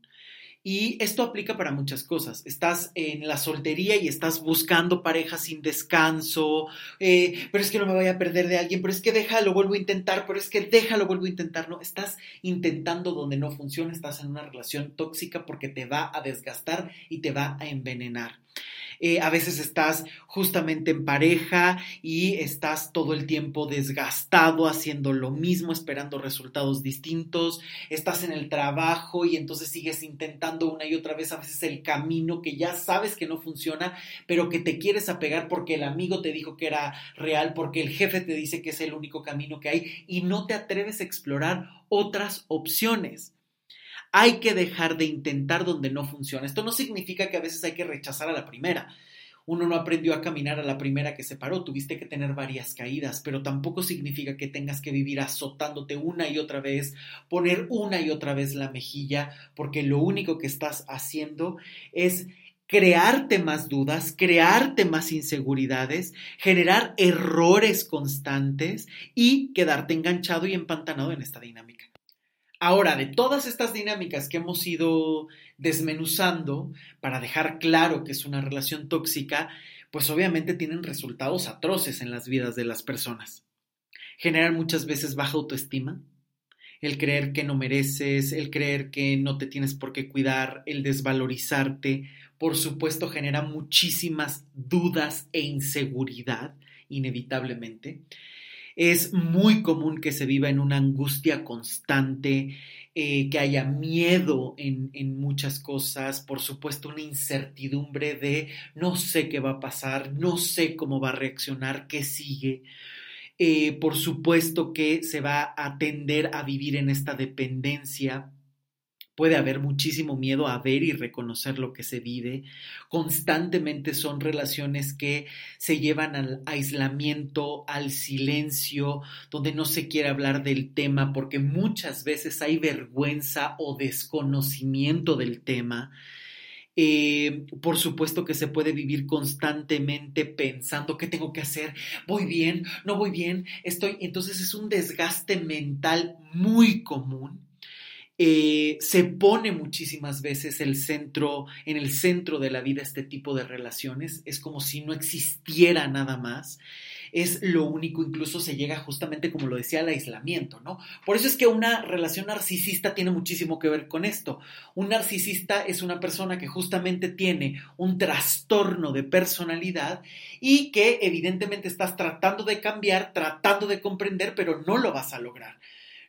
Y esto aplica para muchas cosas. Estás en la soltería y estás buscando pareja sin descanso, eh, pero es que no me voy a perder de alguien, pero es que déjalo, vuelvo a intentar, pero es que déjalo, vuelvo a intentar. No, estás intentando donde no funciona, estás en una relación tóxica porque te va a desgastar y te va a envenenar. Eh, a veces estás justamente en pareja y estás todo el tiempo desgastado haciendo lo mismo, esperando resultados distintos, estás en el trabajo y entonces sigues intentando una y otra vez a veces el camino que ya sabes que no funciona, pero que te quieres apegar porque el amigo te dijo que era real, porque el jefe te dice que es el único camino que hay y no te atreves a explorar otras opciones. Hay que dejar de intentar donde no funciona. Esto no significa que a veces hay que rechazar a la primera. Uno no aprendió a caminar a la primera que se paró, tuviste que tener varias caídas, pero tampoco significa que tengas que vivir azotándote una y otra vez, poner una y otra vez la mejilla, porque lo único que estás haciendo es crearte más dudas, crearte más inseguridades, generar errores constantes y quedarte enganchado y empantanado en esta dinámica. Ahora, de todas estas dinámicas que hemos ido desmenuzando para dejar claro que es una relación tóxica, pues obviamente tienen resultados atroces en las vidas de las personas. Generan muchas veces baja autoestima, el creer que no mereces, el creer que no te tienes por qué cuidar, el desvalorizarte, por supuesto genera muchísimas dudas e inseguridad, inevitablemente. Es muy común que se viva en una angustia constante, eh, que haya miedo en, en, muchas cosas, por supuesto una incertidumbre de no sé qué va a pasar, no sé cómo va a reaccionar, qué sigue. Eh, por supuesto que se va a tender a vivir en esta dependencia puede haber muchísimo miedo a ver y reconocer lo que se vive. Constantemente son relaciones que se llevan al aislamiento, al silencio, donde no se quiere hablar del tema porque muchas veces hay vergüenza o desconocimiento del tema. Eh, por supuesto que se puede vivir constantemente pensando qué tengo que hacer, voy bien, no voy bien, estoy. Entonces es un desgaste mental muy común eh, se pone muchísimas veces el centro, en el centro de la vida este tipo de relaciones, es como si no existiera nada más es lo único, incluso se llega justamente, como lo decía, al aislamiento, ¿no? Por eso es que una relación narcisista tiene muchísimo que ver con esto. Un narcisista es una persona que justamente tiene un trastorno de personalidad y que evidentemente estás tratando de cambiar, tratando de comprender, pero no lo vas a lograr.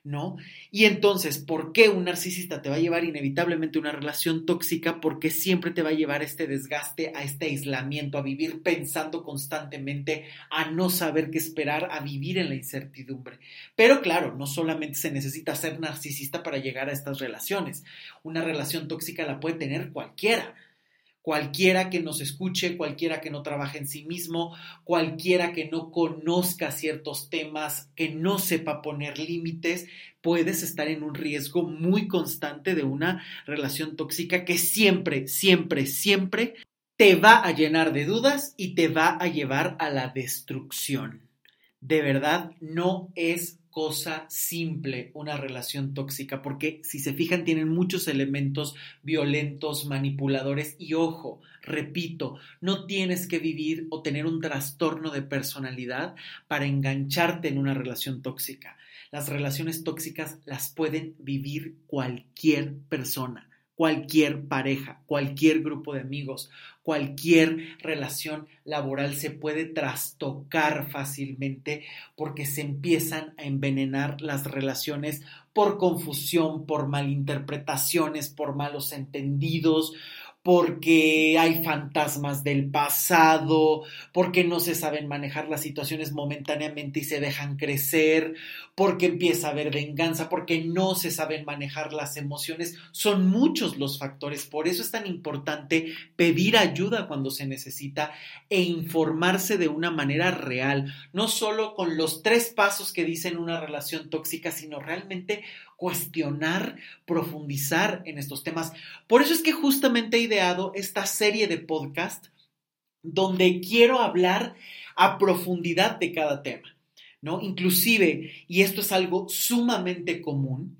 ¿No? Y entonces, ¿por qué un narcisista te va a llevar inevitablemente a una relación tóxica? Porque siempre te va a llevar a este desgaste, a este aislamiento, a vivir pensando constantemente, a no saber qué esperar, a vivir en la incertidumbre. Pero claro, no solamente se necesita ser narcisista para llegar a estas relaciones. Una relación tóxica la puede tener cualquiera Cualquiera que nos escuche, cualquiera que no trabaje en sí mismo, cualquiera que no conozca ciertos temas, que no sepa poner límites, puedes estar en un riesgo muy constante de una relación tóxica que siempre, siempre, siempre te va a llenar de dudas y te va a llevar a la destrucción. De verdad, no es cosa simple una relación tóxica, porque si se fijan tienen muchos elementos violentos, manipuladores y ojo, repito, no tienes que vivir o tener un trastorno de personalidad para engancharte en una relación tóxica. Las relaciones tóxicas las pueden vivir cualquier persona cualquier pareja, cualquier grupo de amigos, cualquier relación laboral se puede trastocar fácilmente porque se empiezan a envenenar las relaciones por confusión, por malinterpretaciones, por malos entendidos, porque hay fantasmas del pasado, porque no se saben manejar las situaciones momentáneamente y se dejan crecer, porque empieza a haber venganza, porque no se saben manejar las emociones. Son muchos los factores, por eso es tan importante pedir ayuda cuando se necesita e informarse de una manera real, no solo con los tres pasos que dicen una relación tóxica, sino realmente cuestionar, profundizar en estos temas. Por eso es que justamente he ideado esta serie de podcast donde quiero hablar a profundidad de cada tema, ¿no? Inclusive, y esto es algo sumamente común,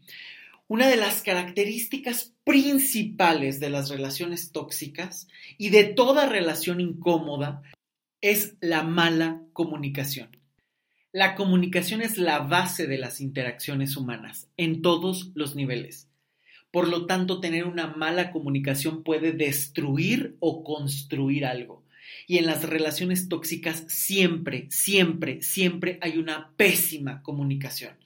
una de las características principales de las relaciones tóxicas y de toda relación incómoda es la mala comunicación. La comunicación es la base de las interacciones humanas en todos los niveles. Por lo tanto, tener una mala comunicación puede destruir o construir algo. Y en las relaciones tóxicas siempre, siempre, siempre hay una pésima comunicación.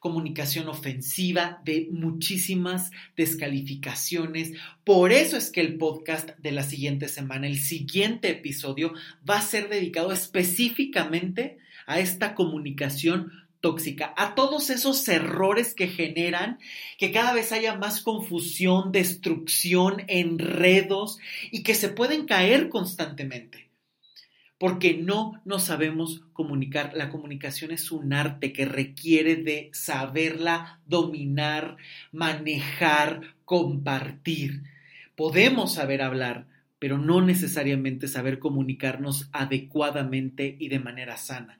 Comunicación ofensiva de muchísimas descalificaciones. Por eso es que el podcast de la siguiente semana, el siguiente episodio, va a ser dedicado específicamente a esta comunicación tóxica, a todos esos errores que generan que cada vez haya más confusión, destrucción, enredos y que se pueden caer constantemente. Porque no nos sabemos comunicar. La comunicación es un arte que requiere de saberla dominar, manejar, compartir. Podemos saber hablar, pero no necesariamente saber comunicarnos adecuadamente y de manera sana.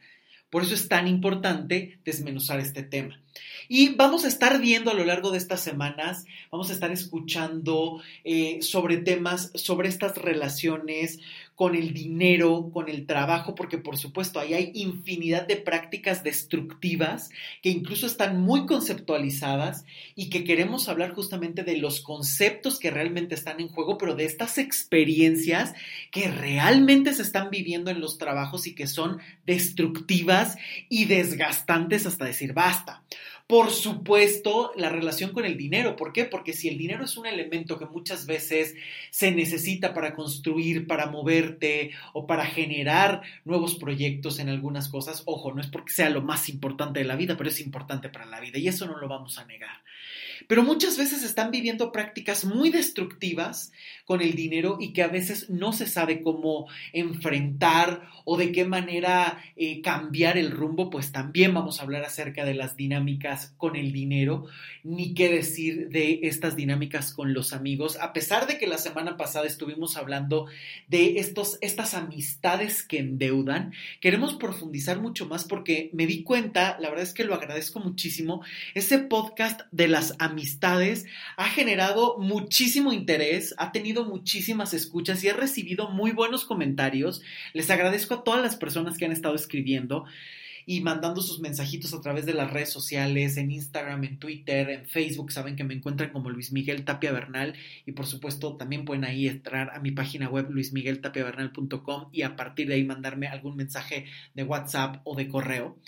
Por eso es tan importante desmenuzar este tema. Y vamos a estar viendo a lo largo de estas semanas, vamos a estar escuchando eh, sobre temas, sobre estas relaciones con el dinero, con el trabajo, porque por supuesto ahí hay infinidad de prácticas destructivas que incluso están muy conceptualizadas y que queremos hablar justamente de los conceptos que realmente están en juego, pero de estas experiencias que realmente se están viviendo en los trabajos y que son destructivas y desgastantes hasta decir basta. Por supuesto, la relación con el dinero. ¿Por qué? Porque si el dinero es un elemento que muchas veces se necesita para construir, para moverte o para generar nuevos proyectos en algunas cosas, ojo, no es porque sea lo más importante de la vida, pero es importante para la vida y eso no lo vamos a negar. Pero muchas veces están viviendo prácticas muy destructivas con el dinero y que a veces no se sabe cómo enfrentar o de qué manera eh, cambiar el rumbo, pues también vamos a hablar acerca de las dinámicas con el dinero, ni qué decir de estas dinámicas con los amigos, a pesar de que la semana pasada estuvimos hablando de estos, estas amistades que endeudan, queremos profundizar mucho más porque me di cuenta, la verdad es que lo agradezco muchísimo, ese podcast de las amistades amistades, ha generado muchísimo interés, ha tenido muchísimas escuchas y ha recibido muy buenos comentarios. Les agradezco a todas las personas que han estado escribiendo y mandando sus mensajitos a través de las redes sociales, en Instagram, en Twitter, en Facebook. Saben que me encuentran como Luis Miguel Tapia Bernal y por supuesto también pueden ahí entrar a mi página web luismigueltapiabernal.com y a partir de ahí mandarme algún mensaje de WhatsApp o de correo.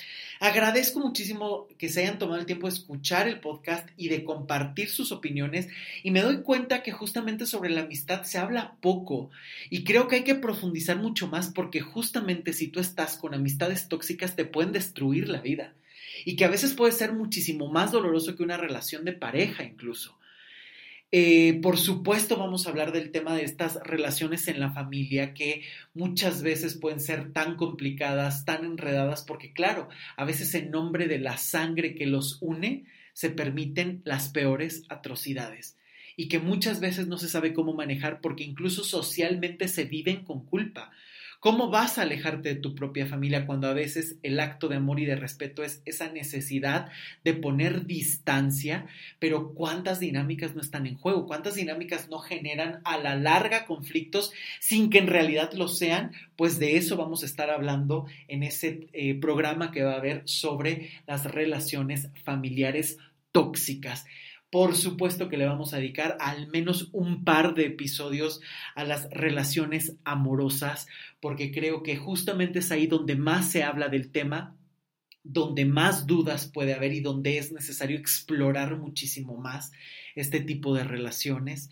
Agradezco muchísimo que se hayan tomado el tiempo de escuchar el podcast y de compartir sus opiniones y me doy cuenta que justamente sobre la amistad se habla poco y creo que hay que profundizar mucho más porque justamente si tú estás con amistades tóxicas te pueden destruir la vida y que a veces puede ser muchísimo más doloroso que una relación de pareja incluso. Eh, por supuesto vamos a hablar del tema de estas relaciones en la familia que muchas veces pueden ser tan complicadas, tan enredadas, porque claro, a veces en nombre de la sangre que los une se permiten las peores atrocidades. y que muchas veces no se sabe cómo manejar porque incluso socialmente se viven con culpa. ¿Cómo vas a alejarte de tu propia familia cuando a veces el acto de amor y de respeto es esa necesidad de poner distancia? Pero ¿cuántas dinámicas no están en juego? ¿Cuántas dinámicas no generan a la larga conflictos sin que en realidad lo sean? Pues de eso vamos a estar hablando en ese eh, programa que va a haber sobre las relaciones familiares tóxicas. Por supuesto que le vamos a dedicar al menos un par de episodios a las relaciones amorosas, porque creo que justamente es ahí donde más se habla del tema, donde más dudas puede haber y donde es necesario explorar muchísimo más este tipo de relaciones.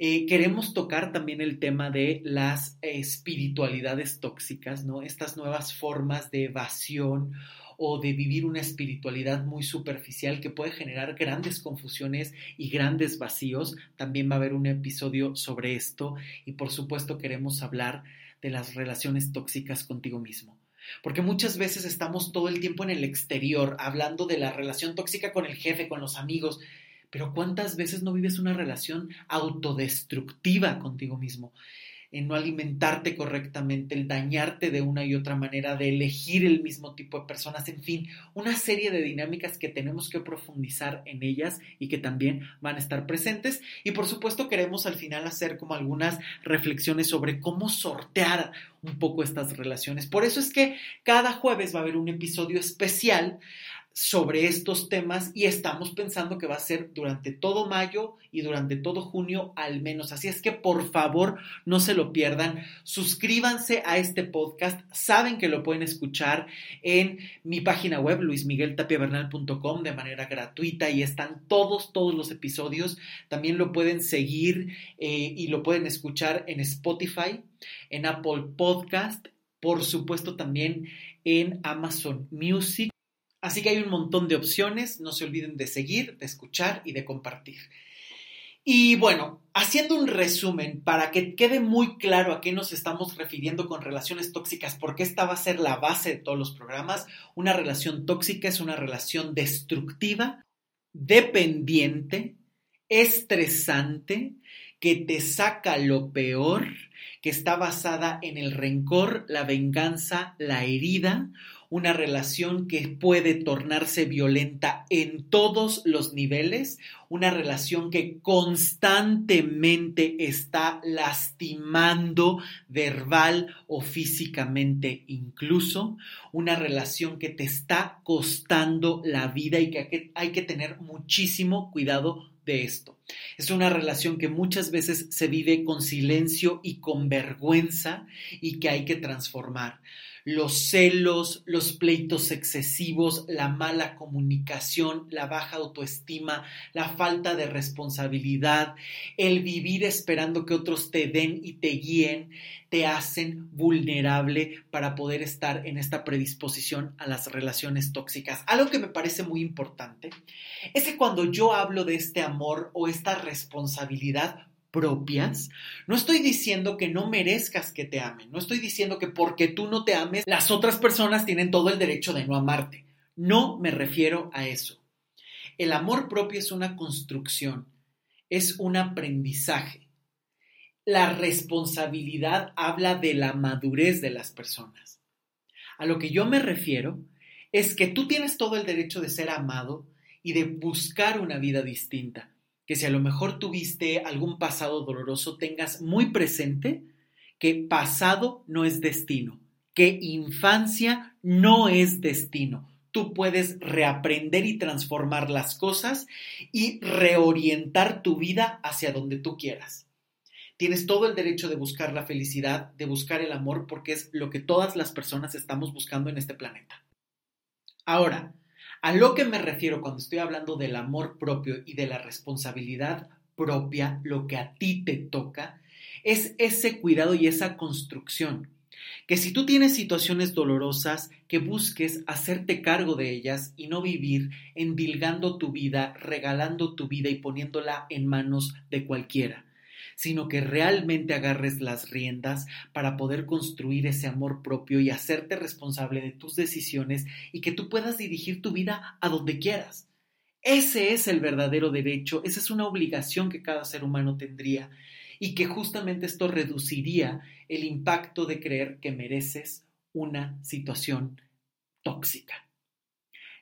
Eh, queremos tocar también el tema de las espiritualidades tóxicas, ¿no? Estas nuevas formas de evasión o de vivir una espiritualidad muy superficial que puede generar grandes confusiones y grandes vacíos. También va a haber un episodio sobre esto y por supuesto queremos hablar de las relaciones tóxicas contigo mismo. Porque muchas veces estamos todo el tiempo en el exterior hablando de la relación tóxica con el jefe, con los amigos, pero ¿cuántas veces no vives una relación autodestructiva contigo mismo? En no alimentarte correctamente, el dañarte de una y otra manera, de elegir el mismo tipo de personas, en fin, una serie de dinámicas que tenemos que profundizar en ellas y que también van a estar presentes. Y por supuesto queremos al final hacer como algunas reflexiones sobre cómo sortear un poco estas relaciones. Por eso es que cada jueves va a haber un episodio especial sobre estos temas y estamos pensando que va a ser durante todo mayo y durante todo junio al menos. Así es que por favor no se lo pierdan. Suscríbanse a este podcast. Saben que lo pueden escuchar en mi página web luismigueltapiavernal.com de manera gratuita y están todos, todos los episodios. También lo pueden seguir eh, y lo pueden escuchar en Spotify, en Apple Podcast, por supuesto también en Amazon Music. Así que hay un montón de opciones, no se olviden de seguir, de escuchar y de compartir. Y bueno, haciendo un resumen para que quede muy claro a qué nos estamos refiriendo con relaciones tóxicas, porque esta va a ser la base de todos los programas, una relación tóxica es una relación destructiva, dependiente, estresante, que te saca lo peor, que está basada en el rencor, la venganza, la herida, una relación que puede tornarse violenta en todos los niveles, una relación que constantemente está lastimando verbal o físicamente incluso, una relación que te está costando la vida y que hay que tener muchísimo cuidado de esto. Es una relación que muchas veces se vive con silencio y con vergüenza y que hay que transformar los celos, los pleitos excesivos, la mala comunicación, la baja autoestima, la falta de responsabilidad, el vivir esperando que otros te den y te guíen, te hacen vulnerable para poder estar en esta predisposición a las relaciones tóxicas. Algo que me parece muy importante es que cuando yo hablo de este amor o esta responsabilidad, propias. No estoy diciendo que no merezcas que te amen, no estoy diciendo que porque tú no te ames, las otras personas tienen todo el derecho de no amarte. No me refiero a eso. El amor propio es una construcción, es un aprendizaje. La responsabilidad habla de la madurez de las personas. A lo que yo me refiero es que tú tienes todo el derecho de ser amado y de buscar una vida distinta que si a lo mejor tuviste algún pasado doloroso, tengas muy presente que pasado no es destino, que infancia no es destino. Tú puedes reaprender y transformar las cosas y reorientar tu vida hacia donde tú quieras. Tienes todo el derecho de buscar la felicidad, de buscar el amor, porque es lo que todas las personas estamos buscando en este planeta. Ahora, a lo que me refiero cuando estoy hablando del amor propio y de la responsabilidad propia, lo que a ti te toca, es ese cuidado y esa construcción. Que si tú tienes situaciones dolorosas, que busques hacerte cargo de ellas y no vivir endilgando tu vida, regalando tu vida y poniéndola en manos de cualquiera sino que realmente agarres las riendas para poder construir ese amor propio y hacerte responsable de tus decisiones y que tú puedas dirigir tu vida a donde quieras. Ese es el verdadero derecho, esa es una obligación que cada ser humano tendría y que justamente esto reduciría el impacto de creer que mereces una situación tóxica.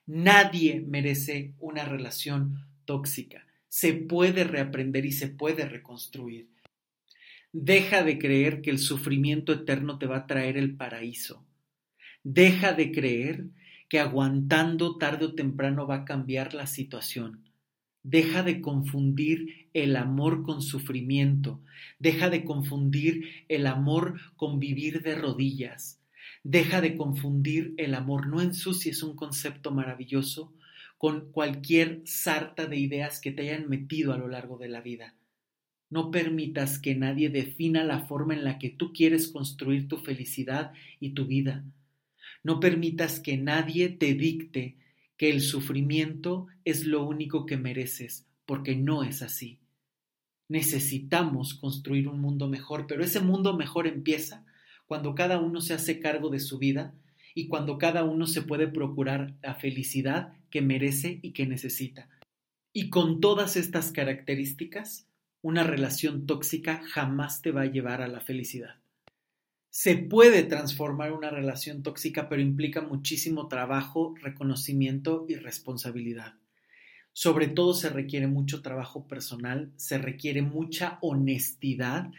Nadie merece una relación tóxica. Se puede reaprender y se puede reconstruir. Deja de creer que el sufrimiento eterno te va a traer el paraíso. Deja de creer que aguantando tarde o temprano va a cambiar la situación. Deja de confundir el amor con sufrimiento. Deja de confundir el amor con vivir de rodillas. Deja de confundir el amor. No ensucies un concepto maravilloso con cualquier sarta de ideas que te hayan metido a lo largo de la vida. No permitas que nadie defina la forma en la que tú quieres construir tu felicidad y tu vida. No permitas que nadie te dicte que el sufrimiento es lo único que mereces, porque no es así. Necesitamos construir un mundo mejor, pero ese mundo mejor empieza cuando cada uno se hace cargo de su vida y cuando cada uno se puede procurar la felicidad que merece y que necesita. Y con todas estas características, una relación tóxica jamás te va a llevar a la felicidad. Se puede transformar una relación tóxica, pero implica muchísimo trabajo, reconocimiento y responsabilidad. Sobre todo se requiere mucho trabajo personal, se requiere mucha honestidad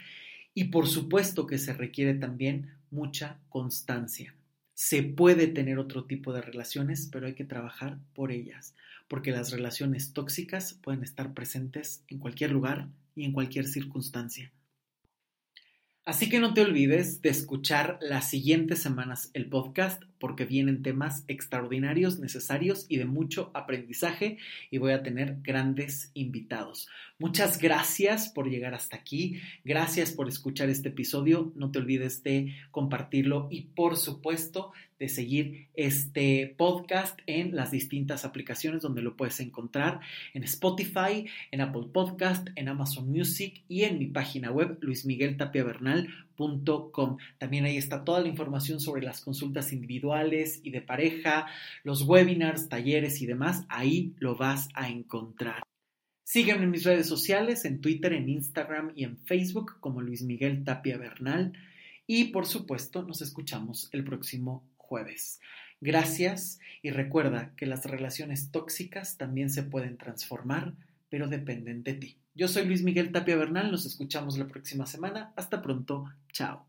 y por supuesto que se requiere también mucha constancia. Se puede tener otro tipo de relaciones, pero hay que trabajar por ellas, porque las relaciones tóxicas pueden estar presentes en cualquier lugar y en cualquier circunstancia. Así que no te olvides de escuchar las siguientes semanas el podcast porque vienen temas extraordinarios, necesarios y de mucho aprendizaje y voy a tener grandes invitados. Muchas gracias por llegar hasta aquí, gracias por escuchar este episodio, no te olvides de compartirlo y por supuesto de seguir este podcast en las distintas aplicaciones donde lo puedes encontrar, en Spotify, en Apple Podcast, en Amazon Music y en mi página web luismigueltapiavernal.com. También ahí está toda la información sobre las consultas individuales y de pareja, los webinars, talleres y demás, ahí lo vas a encontrar. Sígueme en mis redes sociales, en Twitter, en Instagram y en Facebook como Luis Miguel Tapia Bernal. Y por supuesto, nos escuchamos el próximo jueves. Gracias y recuerda que las relaciones tóxicas también se pueden transformar, pero dependen de ti. Yo soy Luis Miguel Tapia Bernal, nos escuchamos la próxima semana. Hasta pronto, chao.